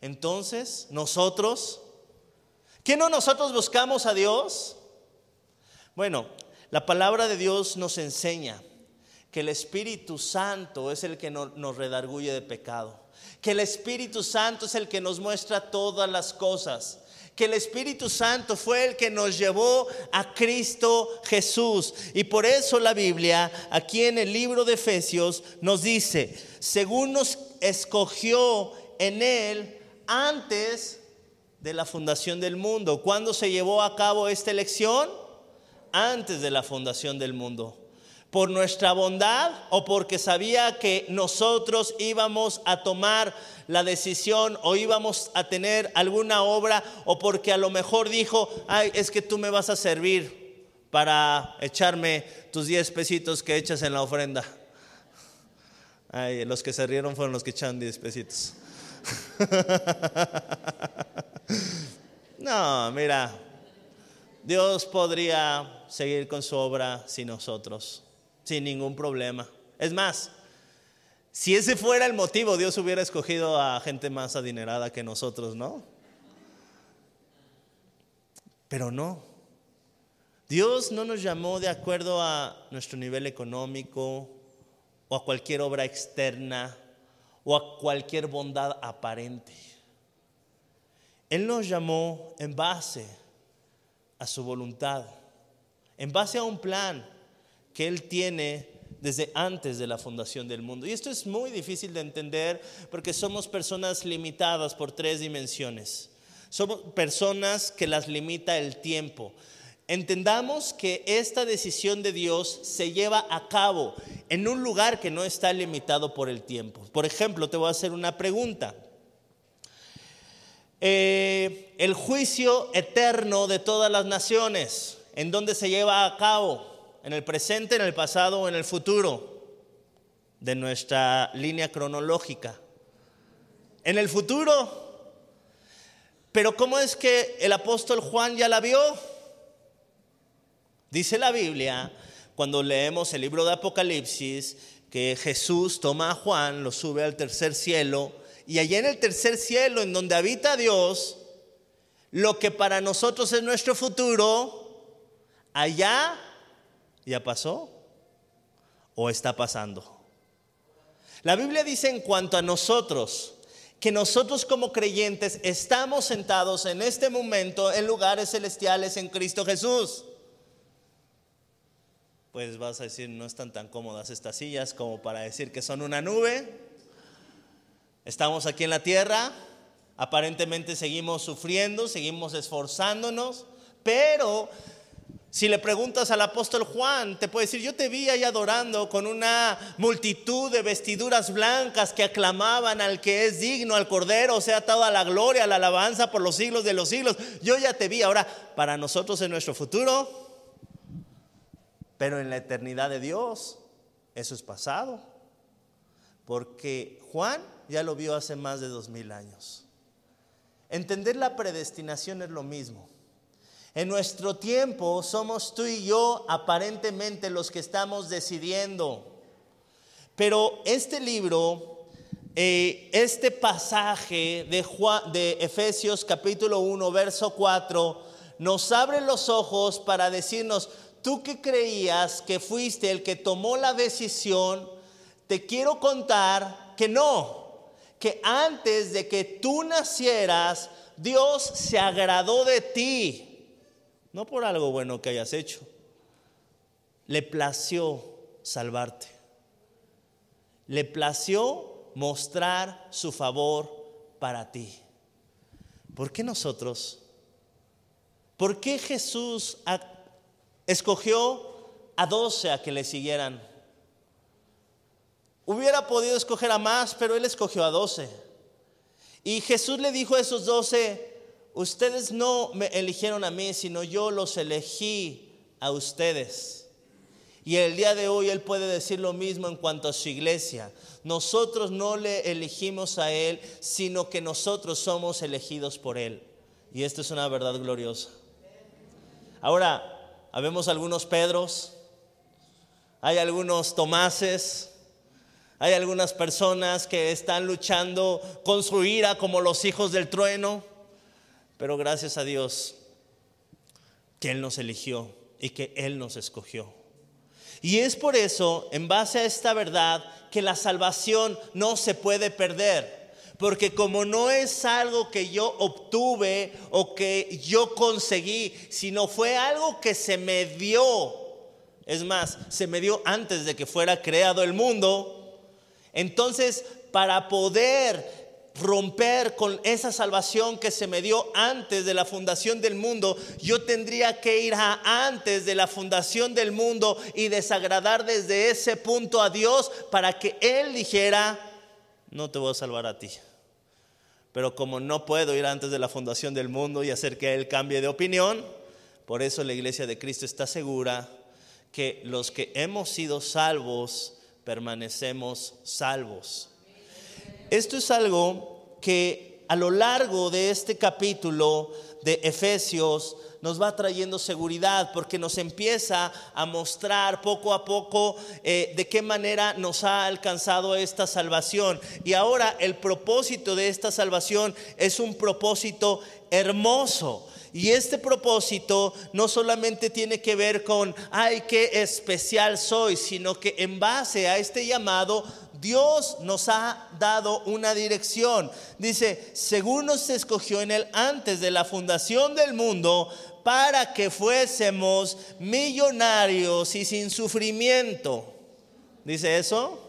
Entonces, nosotros, ¿qué no nosotros buscamos a Dios? Bueno, la palabra de Dios nos enseña que el Espíritu Santo es el que nos redarguye de pecado que el Espíritu Santo es el que nos muestra todas las cosas, que el Espíritu Santo fue el que nos llevó a Cristo Jesús. Y por eso la Biblia, aquí en el libro de Efesios, nos dice, según nos escogió en Él antes de la fundación del mundo. ¿Cuándo se llevó a cabo esta elección? Antes de la fundación del mundo por nuestra bondad o porque sabía que nosotros íbamos a tomar la decisión o íbamos a tener alguna obra o porque a lo mejor dijo, ay, es que tú me vas a servir para echarme tus 10 pesitos que echas en la ofrenda. Ay, los que se rieron fueron los que echaron 10 pesitos. no, mira, Dios podría seguir con su obra sin nosotros sin ningún problema. Es más, si ese fuera el motivo, Dios hubiera escogido a gente más adinerada que nosotros, ¿no? Pero no. Dios no nos llamó de acuerdo a nuestro nivel económico o a cualquier obra externa o a cualquier bondad aparente. Él nos llamó en base a su voluntad, en base a un plan que Él tiene desde antes de la fundación del mundo. Y esto es muy difícil de entender porque somos personas limitadas por tres dimensiones. Somos personas que las limita el tiempo. Entendamos que esta decisión de Dios se lleva a cabo en un lugar que no está limitado por el tiempo. Por ejemplo, te voy a hacer una pregunta. Eh, el juicio eterno de todas las naciones, ¿en dónde se lleva a cabo? En el presente, en el pasado o en el futuro de nuestra línea cronológica. En el futuro. Pero ¿cómo es que el apóstol Juan ya la vio? Dice la Biblia, cuando leemos el libro de Apocalipsis, que Jesús toma a Juan, lo sube al tercer cielo, y allá en el tercer cielo, en donde habita Dios, lo que para nosotros es nuestro futuro, allá ¿Ya pasó? ¿O está pasando? La Biblia dice en cuanto a nosotros, que nosotros como creyentes estamos sentados en este momento en lugares celestiales en Cristo Jesús. Pues vas a decir, no están tan cómodas estas sillas como para decir que son una nube. Estamos aquí en la tierra, aparentemente seguimos sufriendo, seguimos esforzándonos, pero si le preguntas al apóstol Juan, te puede decir, yo te vi ahí adorando con una multitud de vestiduras blancas que aclamaban al que es digno, al Cordero, sea toda la gloria, la alabanza por los siglos de los siglos. Yo ya te vi. Ahora, para nosotros en nuestro futuro, pero en la eternidad de Dios, eso es pasado. Porque Juan ya lo vio hace más de dos mil años. Entender la predestinación es lo mismo. En nuestro tiempo somos tú y yo aparentemente los que estamos decidiendo. Pero este libro, eh, este pasaje de, de Efesios capítulo 1, verso 4, nos abre los ojos para decirnos, tú que creías que fuiste el que tomó la decisión, te quiero contar que no, que antes de que tú nacieras, Dios se agradó de ti no por algo bueno que hayas hecho. Le plació salvarte. Le plació mostrar su favor para ti. ¿Por qué nosotros? ¿Por qué Jesús escogió a doce a que le siguieran? Hubiera podido escoger a más, pero él escogió a doce. Y Jesús le dijo a esos doce, ustedes no me eligieron a mí, sino yo los elegí a ustedes. Y el día de hoy Él puede decir lo mismo en cuanto a su iglesia. Nosotros no le elegimos a Él, sino que nosotros somos elegidos por Él. Y esto es una verdad gloriosa. Ahora, habemos algunos Pedros, hay algunos Tomases, hay algunas personas que están luchando con su ira como los hijos del trueno, pero gracias a Dios que Él nos eligió y que Él nos escogió. Y es por eso, en base a esta verdad, que la salvación no se puede perder. Porque como no es algo que yo obtuve o que yo conseguí, sino fue algo que se me dio. Es más, se me dio antes de que fuera creado el mundo. Entonces, para poder romper con esa salvación que se me dio antes de la fundación del mundo, yo tendría que ir a antes de la fundación del mundo y desagradar desde ese punto a Dios para que Él dijera, no te voy a salvar a ti. Pero como no puedo ir antes de la fundación del mundo y hacer que Él cambie de opinión, por eso la iglesia de Cristo está segura que los que hemos sido salvos, permanecemos salvos. Esto es algo que a lo largo de este capítulo de Efesios nos va trayendo seguridad porque nos empieza a mostrar poco a poco eh, de qué manera nos ha alcanzado esta salvación. Y ahora el propósito de esta salvación es un propósito hermoso. Y este propósito no solamente tiene que ver con, ay, qué especial soy, sino que en base a este llamado Dios nos ha dado una dirección. Dice, según nos escogió en él antes de la fundación del mundo, para que fuésemos millonarios y sin sufrimiento. ¿Dice eso?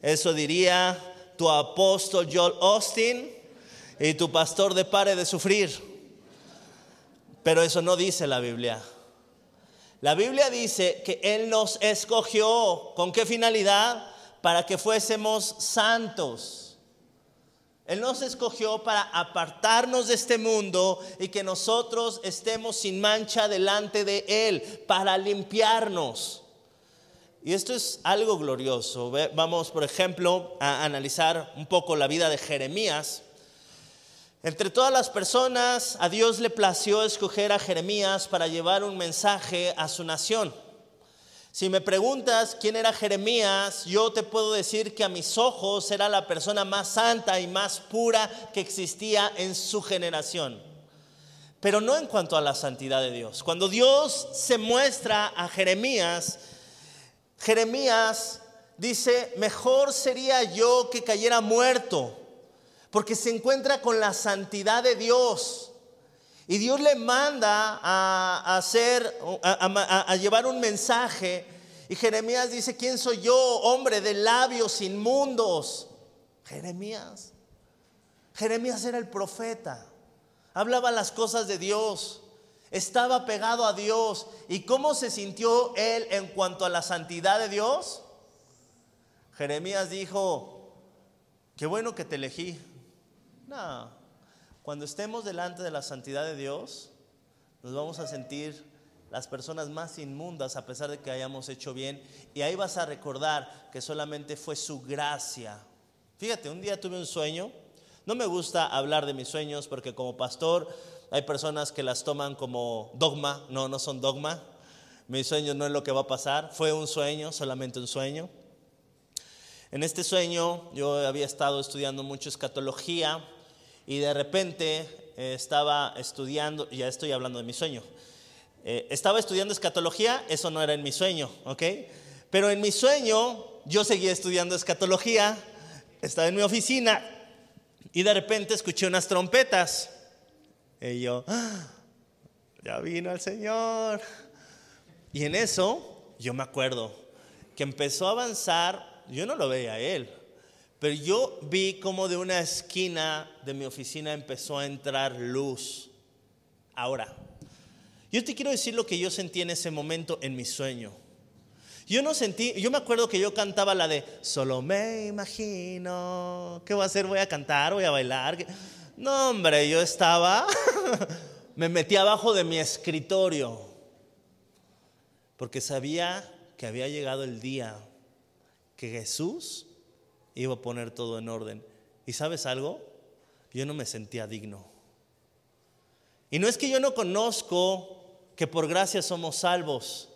Eso diría tu apóstol Joel Austin y tu pastor de pare de sufrir. Pero eso no dice la Biblia. La Biblia dice que Él nos escogió. ¿Con qué finalidad? para que fuésemos santos. Él nos escogió para apartarnos de este mundo y que nosotros estemos sin mancha delante de Él, para limpiarnos. Y esto es algo glorioso. Vamos, por ejemplo, a analizar un poco la vida de Jeremías. Entre todas las personas, a Dios le plació escoger a Jeremías para llevar un mensaje a su nación. Si me preguntas quién era Jeremías, yo te puedo decir que a mis ojos era la persona más santa y más pura que existía en su generación. Pero no en cuanto a la santidad de Dios. Cuando Dios se muestra a Jeremías, Jeremías dice, mejor sería yo que cayera muerto, porque se encuentra con la santidad de Dios. Y Dios le manda a, hacer, a, llevar un mensaje. Y Jeremías dice, ¿quién soy yo, hombre de labios inmundos? Jeremías. Jeremías era el profeta. Hablaba las cosas de Dios. Estaba pegado a Dios. ¿Y cómo se sintió él en cuanto a la santidad de Dios? Jeremías dijo, qué bueno que te elegí. No, cuando estemos delante de la santidad de Dios, nos vamos a sentir las personas más inmundas a pesar de que hayamos hecho bien. Y ahí vas a recordar que solamente fue su gracia. Fíjate, un día tuve un sueño. No me gusta hablar de mis sueños porque como pastor hay personas que las toman como dogma. No, no son dogma. Mi sueño no es lo que va a pasar. Fue un sueño, solamente un sueño. En este sueño yo había estado estudiando mucho escatología y de repente eh, estaba estudiando, ya estoy hablando de mi sueño, eh, estaba estudiando escatología, eso no era en mi sueño, ¿ok? Pero en mi sueño yo seguía estudiando escatología, estaba en mi oficina y de repente escuché unas trompetas. Y yo, ¡Ah! ya vino el Señor. Y en eso yo me acuerdo que empezó a avanzar, yo no lo veía a él, pero yo vi como de una esquina de mi oficina empezó a entrar luz. Ahora, yo te quiero decir lo que yo sentí en ese momento en mi sueño. Yo no sentí, yo me acuerdo que yo cantaba la de solo me imagino, ¿qué voy a hacer? Voy a cantar, voy a bailar. No, hombre, yo estaba, me metí abajo de mi escritorio. porque sabía que había llegado el día que Jesús iba a poner todo en orden. ¿Y sabes algo? Yo no me sentía digno. Y no es que yo no conozco que por gracia somos salvos.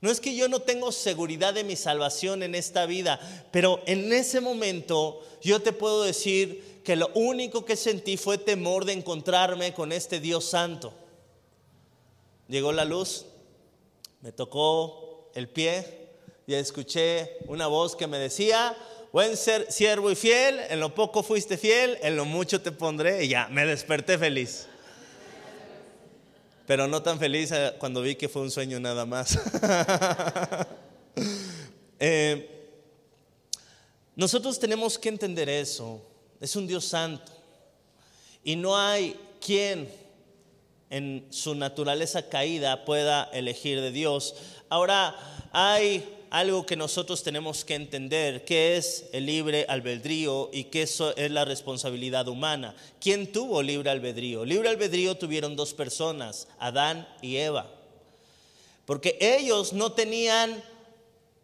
No es que yo no tengo seguridad de mi salvación en esta vida, pero en ese momento yo te puedo decir que lo único que sentí fue temor de encontrarme con este Dios santo. Llegó la luz, me tocó el pie y escuché una voz que me decía, buen ser siervo y fiel, en lo poco fuiste fiel, en lo mucho te pondré y ya, me desperté feliz pero no tan feliz eh, cuando vi que fue un sueño nada más. Eh, nosotros tenemos que entender eso. Es un Dios santo. Y no hay quien en su naturaleza caída pueda elegir de Dios. Ahora, hay algo que nosotros tenemos que entender, que es el libre albedrío y que eso es la responsabilidad humana. ¿Quién tuvo libre albedrío? Libre albedrío tuvieron dos personas, Adán y Eva. Porque ellos no tenían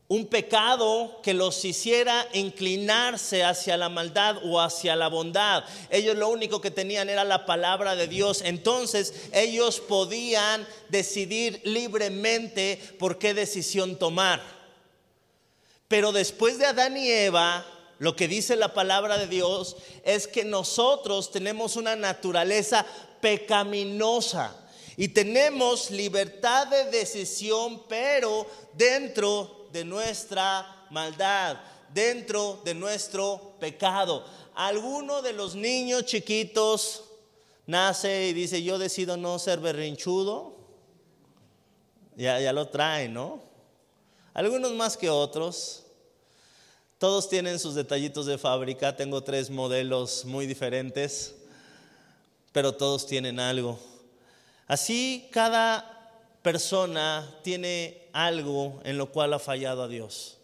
un pecado que los hiciera inclinarse hacia la maldad o hacia la bondad. Ellos lo único que tenían era la palabra de Dios. Entonces ellos podían decidir libremente por qué decisión tomar. Pero después de Adán y Eva, lo que dice la palabra de Dios es que nosotros tenemos una naturaleza pecaminosa y tenemos libertad de decisión, pero dentro de nuestra maldad, dentro de nuestro pecado. Alguno de los niños chiquitos nace y dice, yo decido no ser berrinchudo. Ya, ya lo trae, ¿no? Algunos más que otros. Todos tienen sus detallitos de fábrica, tengo tres modelos muy diferentes, pero todos tienen algo. Así cada persona tiene algo en lo cual ha fallado a Dios.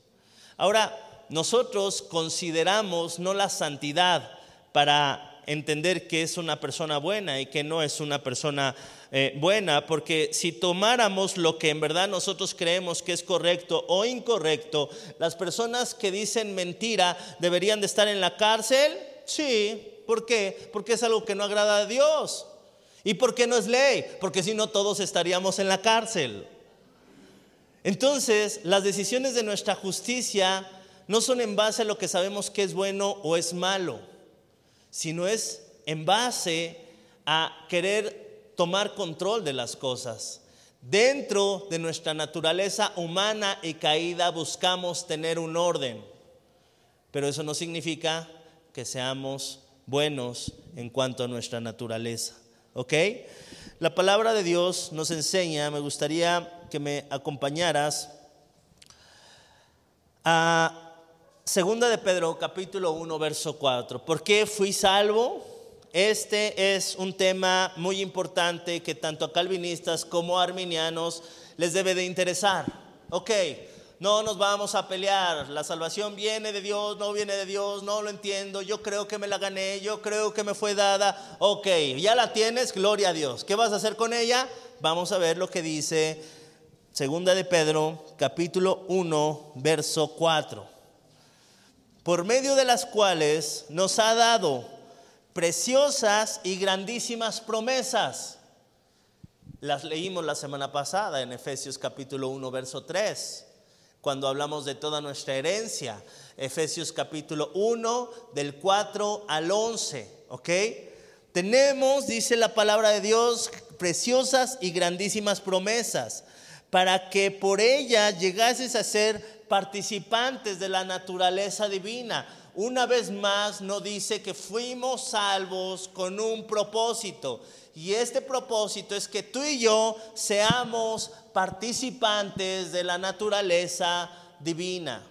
Ahora, nosotros consideramos no la santidad para entender que es una persona buena y que no es una persona eh, buena, porque si tomáramos lo que en verdad nosotros creemos que es correcto o incorrecto, las personas que dicen mentira deberían de estar en la cárcel. Sí, ¿por qué? Porque es algo que no agrada a Dios. ¿Y por qué no es ley? Porque si no todos estaríamos en la cárcel. Entonces, las decisiones de nuestra justicia no son en base a lo que sabemos que es bueno o es malo sino es en base a querer tomar control de las cosas. Dentro de nuestra naturaleza humana y caída buscamos tener un orden, pero eso no significa que seamos buenos en cuanto a nuestra naturaleza. ¿Ok? La palabra de Dios nos enseña, me gustaría que me acompañaras a Segunda de Pedro, capítulo 1, verso 4. ¿Por qué fui salvo? Este es un tema muy importante que tanto a calvinistas como a arminianos les debe de interesar. Ok, no nos vamos a pelear. La salvación viene de Dios, no viene de Dios, no lo entiendo. Yo creo que me la gané, yo creo que me fue dada. Ok, ya la tienes, gloria a Dios. ¿Qué vas a hacer con ella? Vamos a ver lo que dice Segunda de Pedro, capítulo 1, verso 4 por medio de las cuales nos ha dado preciosas y grandísimas promesas. Las leímos la semana pasada en Efesios capítulo 1, verso 3, cuando hablamos de toda nuestra herencia. Efesios capítulo 1, del 4 al 11, ¿ok? Tenemos, dice la palabra de Dios, preciosas y grandísimas promesas, para que por ellas llegases a ser participantes de la naturaleza divina. Una vez más nos dice que fuimos salvos con un propósito. Y este propósito es que tú y yo seamos participantes de la naturaleza divina.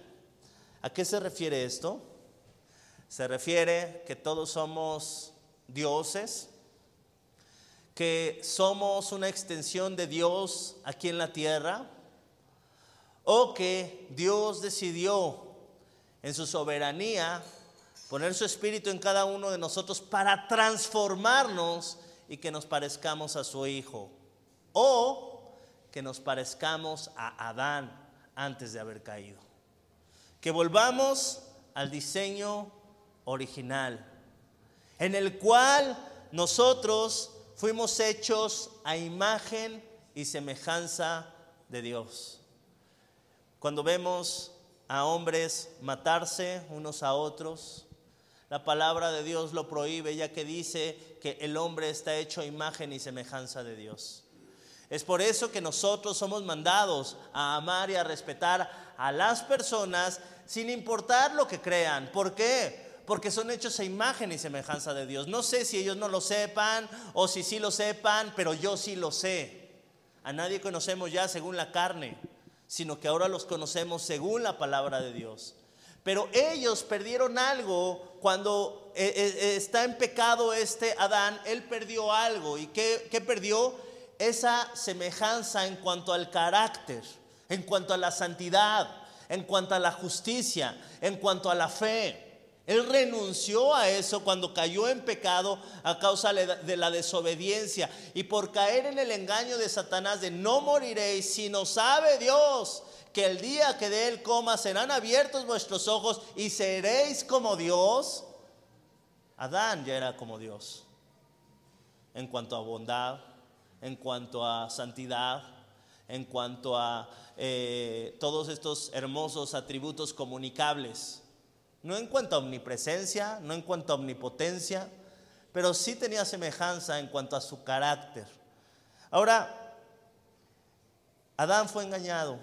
¿A qué se refiere esto? Se refiere que todos somos dioses, que somos una extensión de Dios aquí en la tierra o que Dios decidió en su soberanía poner su espíritu en cada uno de nosotros para transformarnos y que nos parezcamos a su Hijo. O que nos parezcamos a Adán antes de haber caído. Que volvamos al diseño original, en el cual nosotros fuimos hechos a imagen y semejanza de Dios. Cuando vemos a hombres matarse unos a otros, la palabra de Dios lo prohíbe ya que dice que el hombre está hecho a imagen y semejanza de Dios. Es por eso que nosotros somos mandados a amar y a respetar a las personas sin importar lo que crean. ¿Por qué? Porque son hechos a imagen y semejanza de Dios. No sé si ellos no lo sepan o si sí lo sepan, pero yo sí lo sé. A nadie conocemos ya según la carne, sino que ahora los conocemos según la palabra de Dios. Pero ellos perdieron algo cuando eh, eh, está en pecado este Adán, él perdió algo. ¿Y qué, qué perdió? Esa semejanza en cuanto al carácter, en cuanto a la santidad, en cuanto a la justicia, en cuanto a la fe. Él renunció a eso cuando cayó en pecado a causa de la desobediencia y por caer en el engaño de Satanás de no moriréis, sino sabe Dios que el día que de él coma serán abiertos vuestros ojos y seréis como Dios. Adán ya era como Dios en cuanto a bondad, en cuanto a santidad, en cuanto a eh, todos estos hermosos atributos comunicables. No en cuanto a omnipresencia, no en cuanto a omnipotencia, pero sí tenía semejanza en cuanto a su carácter. Ahora, Adán fue engañado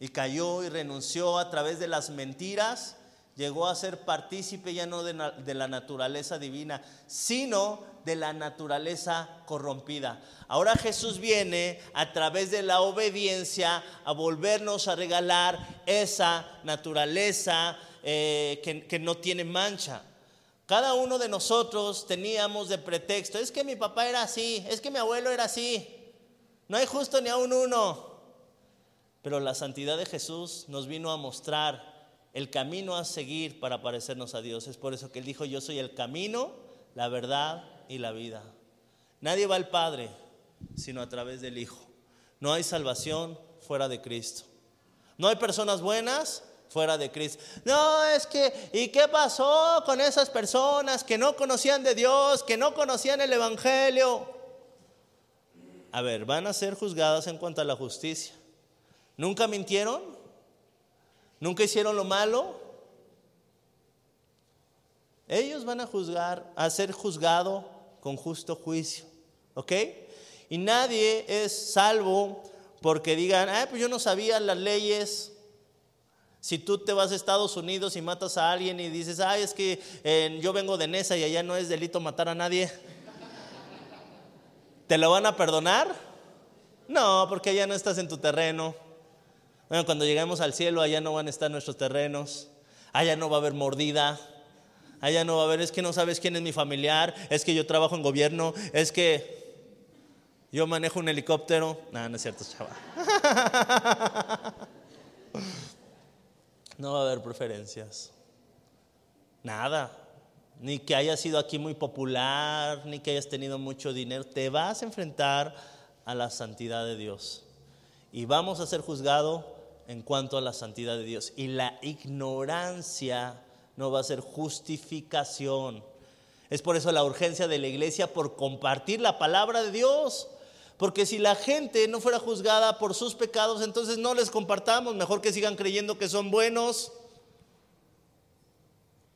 y cayó y renunció a través de las mentiras, llegó a ser partícipe ya no de, la naturaleza divina, sino de la naturaleza corrompida. Ahora Jesús viene a través de la obediencia a volvernos a regalar esa naturaleza eh, que, que no tiene mancha. Cada uno de nosotros teníamos de pretexto, es que mi papá era así, es que mi abuelo era así, no hay justo ni a un uno. Pero la santidad de Jesús nos vino a mostrar el camino a seguir para parecernos a Dios. Es por eso que Él dijo, yo soy el camino, la verdad y la vida. Nadie va al Padre sino a través del Hijo. No hay salvación fuera de Cristo. No hay personas buenas fuera de Cristo. No, es que, ¿y qué pasó con esas personas que no conocían de Dios, que no conocían el Evangelio? A ver, van a ser juzgadas en cuanto a la justicia. ¿Nunca mintieron? ¿Nunca hicieron lo malo? Ellos van a juzgar, a ser juzgado con justo juicio. ¿Ok? Y nadie es salvo porque digan, ah, pues yo no sabía las leyes. Si tú te vas a Estados Unidos y matas a alguien y dices, ay, es que eh, yo vengo de Nesa y allá no es delito matar a nadie, ¿te lo van a perdonar? No, porque allá no estás en tu terreno. Bueno, cuando lleguemos al cielo, allá no van a estar nuestros terrenos, allá no va a haber mordida, allá no va a haber, es que no sabes quién es mi familiar, es que yo trabajo en gobierno, es que yo manejo un helicóptero. No, no es cierto, chaval. No va a haber preferencias. Nada. Ni que hayas sido aquí muy popular, ni que hayas tenido mucho dinero. Te vas a enfrentar a la santidad de Dios. Y vamos a ser juzgados en cuanto a la santidad de Dios. Y la ignorancia no va a ser justificación. Es por eso la urgencia de la iglesia por compartir la palabra de Dios. Porque si la gente no fuera juzgada por sus pecados, entonces no les compartamos. Mejor que sigan creyendo que son buenos.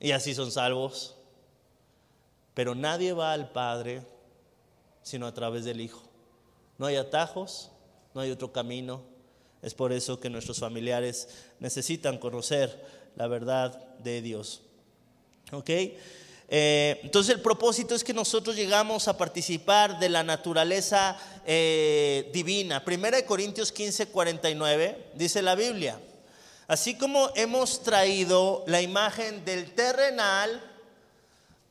Y así son salvos. Pero nadie va al Padre sino a través del Hijo. No hay atajos, no hay otro camino. Es por eso que nuestros familiares necesitan conocer la verdad de Dios. ¿Ok? Eh, entonces el propósito es que nosotros llegamos a participar de la naturaleza eh, divina. Primera de Corintios 15, 49 dice la Biblia, así como hemos traído la imagen del terrenal,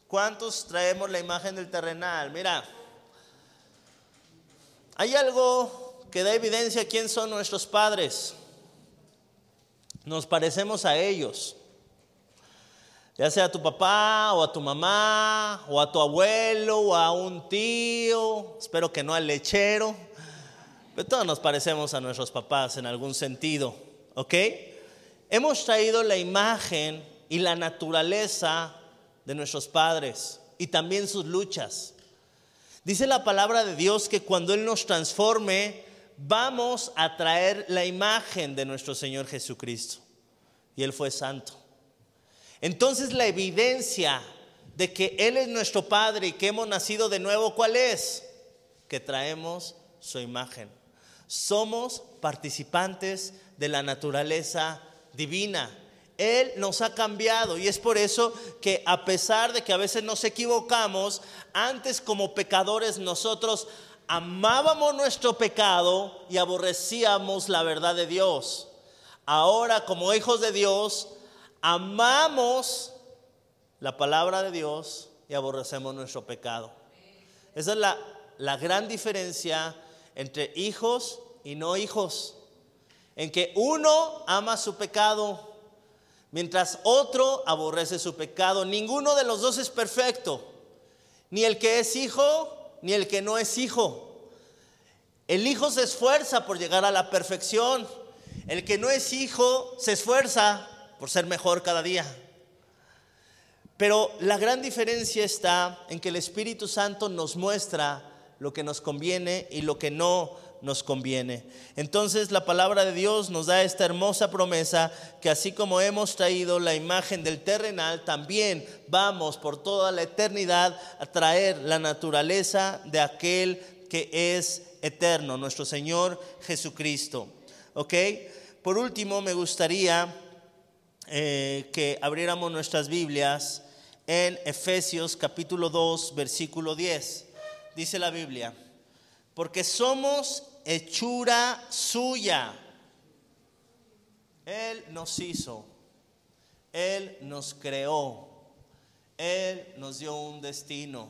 ¿cuántos traemos la imagen del terrenal? Mira, hay algo que da evidencia quién son nuestros padres. Nos parecemos a ellos ya sea a tu papá o a tu mamá o a tu abuelo o a un tío, espero que no al lechero. Pero todos nos parecemos a nuestros papás en algún sentido, ¿ok? Hemos traído la imagen y la naturaleza de nuestros padres y también sus luchas. Dice la palabra de Dios que cuando Él nos transforme, vamos a traer la imagen de nuestro Señor Jesucristo. Y Él fue santo. Entonces la evidencia de que Él es nuestro Padre y que hemos nacido de nuevo, ¿cuál es? Que traemos su imagen. Somos participantes de la naturaleza divina. Él nos ha cambiado y es por eso que a pesar de que a veces nos equivocamos, antes como pecadores nosotros amábamos nuestro pecado y aborrecíamos la verdad de Dios. Ahora como hijos de Dios, amamos la palabra de Dios y aborrecemos nuestro pecado. Esa es la, la gran diferencia entre hijos y no hijos. En que uno ama su pecado mientras otro aborrece su pecado. Ninguno de los dos es perfecto, ni el que es hijo, ni el que no es hijo. El hijo se esfuerza por llegar a la perfección, el que no es hijo se esfuerza por ser mejor cada día. Pero la gran diferencia está en que el Espíritu Santo nos muestra lo que nos conviene y lo que no nos conviene. Entonces la palabra de Dios nos da esta hermosa promesa que así como hemos traído la imagen del terrenal, también vamos por toda la eternidad a traer la naturaleza de aquel que es eterno, nuestro Señor Jesucristo. ¿Ok? Por último, me gustaría eh, que abriéramos nuestras Biblias en Efesios capítulo 2, versículo 10. Dice la Biblia, porque somos hechura suya. Él nos hizo, Él nos creó, Él nos dio un destino.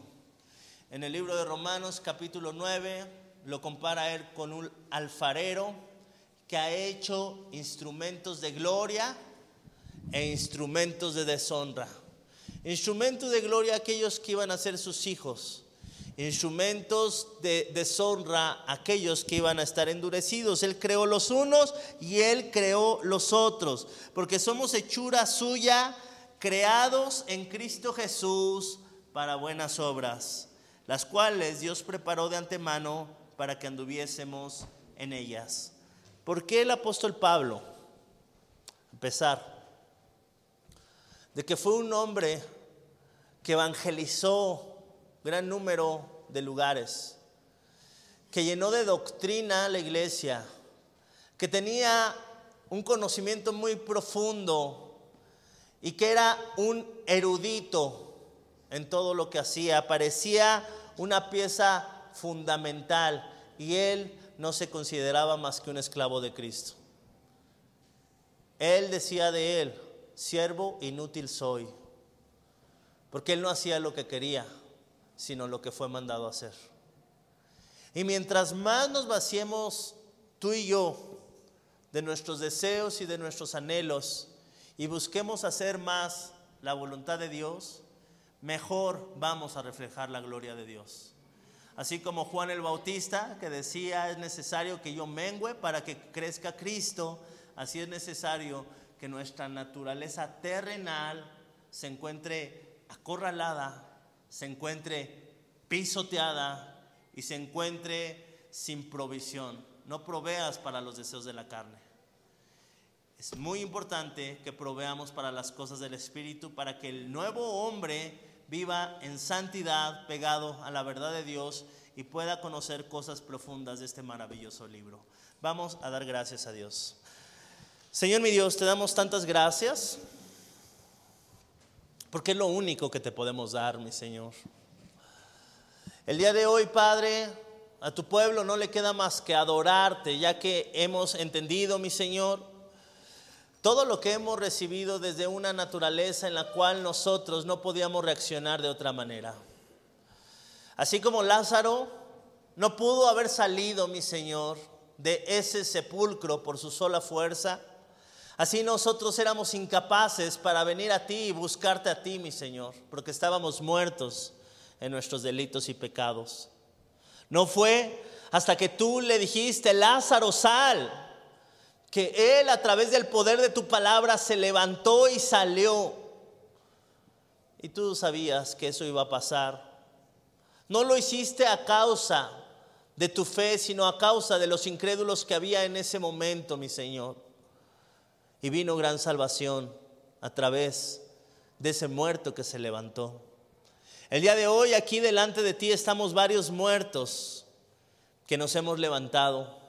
En el libro de Romanos capítulo 9 lo compara Él con un alfarero que ha hecho instrumentos de gloria e instrumentos de deshonra. Instrumentos de gloria aquellos que iban a ser sus hijos instrumentos de deshonra aquellos que iban a estar endurecidos. Él creó los unos y Él creó los otros, porque somos hechura suya, creados en Cristo Jesús para buenas obras, las cuales Dios preparó de antemano para que anduviésemos en ellas. ¿Por qué el apóstol Pablo? A pesar de que fue un hombre que evangelizó gran número de lugares, que llenó de doctrina la iglesia, que tenía un conocimiento muy profundo y que era un erudito en todo lo que hacía, parecía una pieza fundamental y él no se consideraba más que un esclavo de Cristo. Él decía de él, siervo inútil soy, porque él no hacía lo que quería sino lo que fue mandado a hacer. Y mientras más nos vaciemos tú y yo de nuestros deseos y de nuestros anhelos y busquemos hacer más la voluntad de Dios, mejor vamos a reflejar la gloria de Dios. Así como Juan el Bautista que decía es necesario que yo mengüe para que crezca Cristo, así es necesario que nuestra naturaleza terrenal se encuentre acorralada se encuentre pisoteada y se encuentre sin provisión. No proveas para los deseos de la carne. Es muy importante que proveamos para las cosas del Espíritu para que el nuevo hombre viva en santidad, pegado a la verdad de Dios y pueda conocer cosas profundas de este maravilloso libro. Vamos a dar gracias a Dios. Señor mi Dios, te damos tantas gracias porque es lo único que te podemos dar, mi Señor. El día de hoy, Padre, a tu pueblo no le queda más que adorarte, ya que hemos entendido, mi Señor, todo lo que hemos recibido desde una naturaleza en la cual nosotros no podíamos reaccionar de otra manera. Así como Lázaro no pudo haber salido, mi Señor, de ese sepulcro por su sola fuerza, Así nosotros éramos incapaces para venir a ti y buscarte a ti, mi Señor, porque estábamos muertos en nuestros delitos y pecados. No fue hasta que tú le dijiste, Lázaro, sal, que él a través del poder de tu palabra se levantó y salió. Y tú sabías que eso iba a pasar. No lo hiciste a causa de tu fe, sino a causa de los incrédulos que había en ese momento, mi Señor. Y vino gran salvación a través de ese muerto que se levantó. El día de hoy aquí delante de ti estamos varios muertos que nos hemos levantado,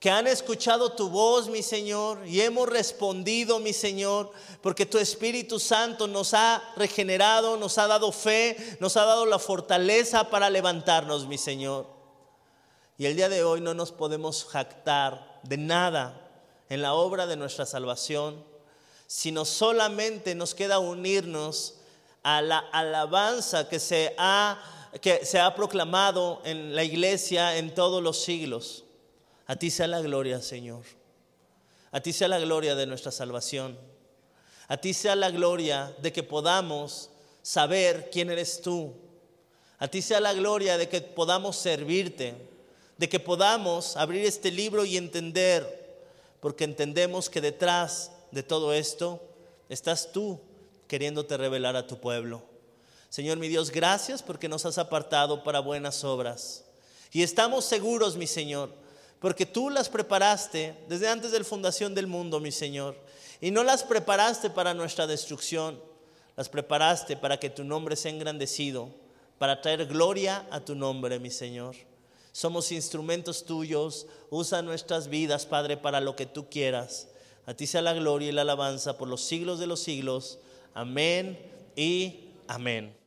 que han escuchado tu voz, mi Señor, y hemos respondido, mi Señor, porque tu Espíritu Santo nos ha regenerado, nos ha dado fe, nos ha dado la fortaleza para levantarnos, mi Señor. Y el día de hoy no nos podemos jactar de nada en la obra de nuestra salvación, sino solamente nos queda unirnos a la alabanza que se ha, que se ha proclamado en la iglesia en todos los siglos. A ti sea la gloria, Señor. A ti sea la gloria de nuestra salvación. A ti sea la gloria de que podamos saber quién eres tú. A ti sea la gloria de que podamos servirte, de que podamos abrir este libro y entender, porque entendemos que detrás de todo esto estás tú queriéndote revelar a tu pueblo. Señor mi Dios, gracias porque nos has apartado para buenas obras. Y estamos seguros, mi Señor, porque tú las preparaste desde antes de la fundación del mundo, mi Señor. Y no las preparaste para nuestra destrucción, las preparaste para que tu nombre sea engrandecido, para traer gloria a tu nombre, mi Señor. Somos instrumentos tuyos, usa nuestras vidas, Padre, para lo que tú quieras. A ti sea la gloria y la alabanza por los siglos de los siglos. Amén y amén.